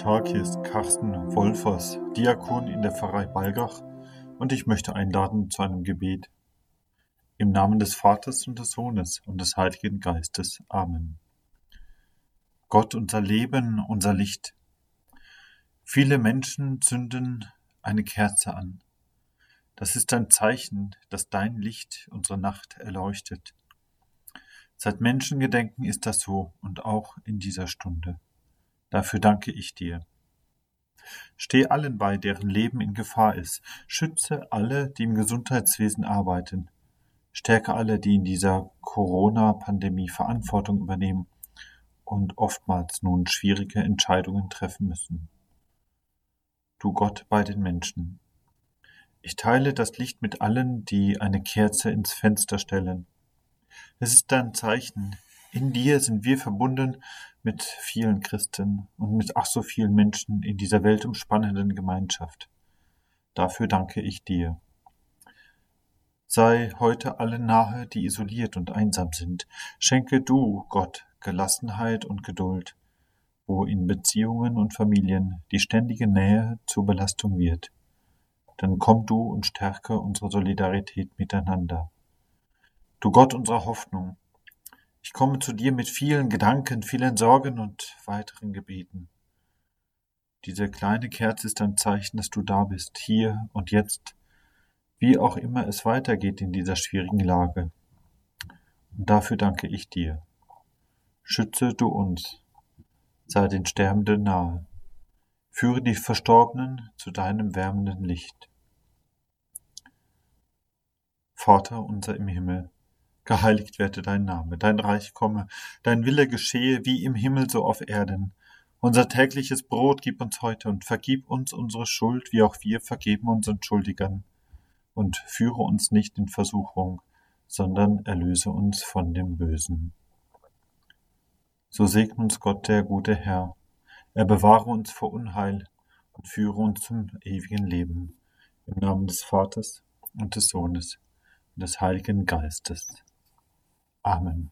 Tag, hier ist Carsten Wolfers, Diakon in der Pfarrei Balgach und ich möchte einladen zu einem Gebet. Im Namen des Vaters und des Sohnes und des Heiligen Geistes. Amen. Gott, unser Leben, unser Licht. Viele Menschen zünden eine Kerze an. Das ist ein Zeichen, dass dein Licht unsere Nacht erleuchtet. Seit Menschengedenken ist das so und auch in dieser Stunde. Dafür danke ich dir. Steh allen bei, deren Leben in Gefahr ist. Schütze alle, die im Gesundheitswesen arbeiten. Stärke alle, die in dieser Corona-Pandemie Verantwortung übernehmen und oftmals nun schwierige Entscheidungen treffen müssen. Du Gott bei den Menschen. Ich teile das Licht mit allen, die eine Kerze ins Fenster stellen. Es ist ein Zeichen, in dir sind wir verbunden mit vielen Christen und mit ach so vielen Menschen in dieser weltumspannenden Gemeinschaft. Dafür danke ich dir. Sei heute allen nahe, die isoliert und einsam sind. Schenke du, Gott, Gelassenheit und Geduld, wo in Beziehungen und Familien die ständige Nähe zur Belastung wird. Dann komm du und stärke unsere Solidarität miteinander. Du Gott unserer Hoffnung, ich komme zu dir mit vielen Gedanken, vielen Sorgen und weiteren Gebeten. Diese kleine Kerze ist ein Zeichen, dass du da bist, hier und jetzt, wie auch immer es weitergeht in dieser schwierigen Lage. Und dafür danke ich dir. Schütze du uns, sei den Sterbenden nahe, führe die Verstorbenen zu deinem wärmenden Licht. Vater unser im Himmel, Geheiligt werde dein Name, dein Reich komme, dein Wille geschehe wie im Himmel so auf Erden. Unser tägliches Brot gib uns heute und vergib uns unsere Schuld, wie auch wir vergeben unseren Schuldigern. Und führe uns nicht in Versuchung, sondern erlöse uns von dem Bösen. So segne uns Gott, der gute Herr. Er bewahre uns vor Unheil und führe uns zum ewigen Leben. Im Namen des Vaters und des Sohnes und des Heiligen Geistes. Amen.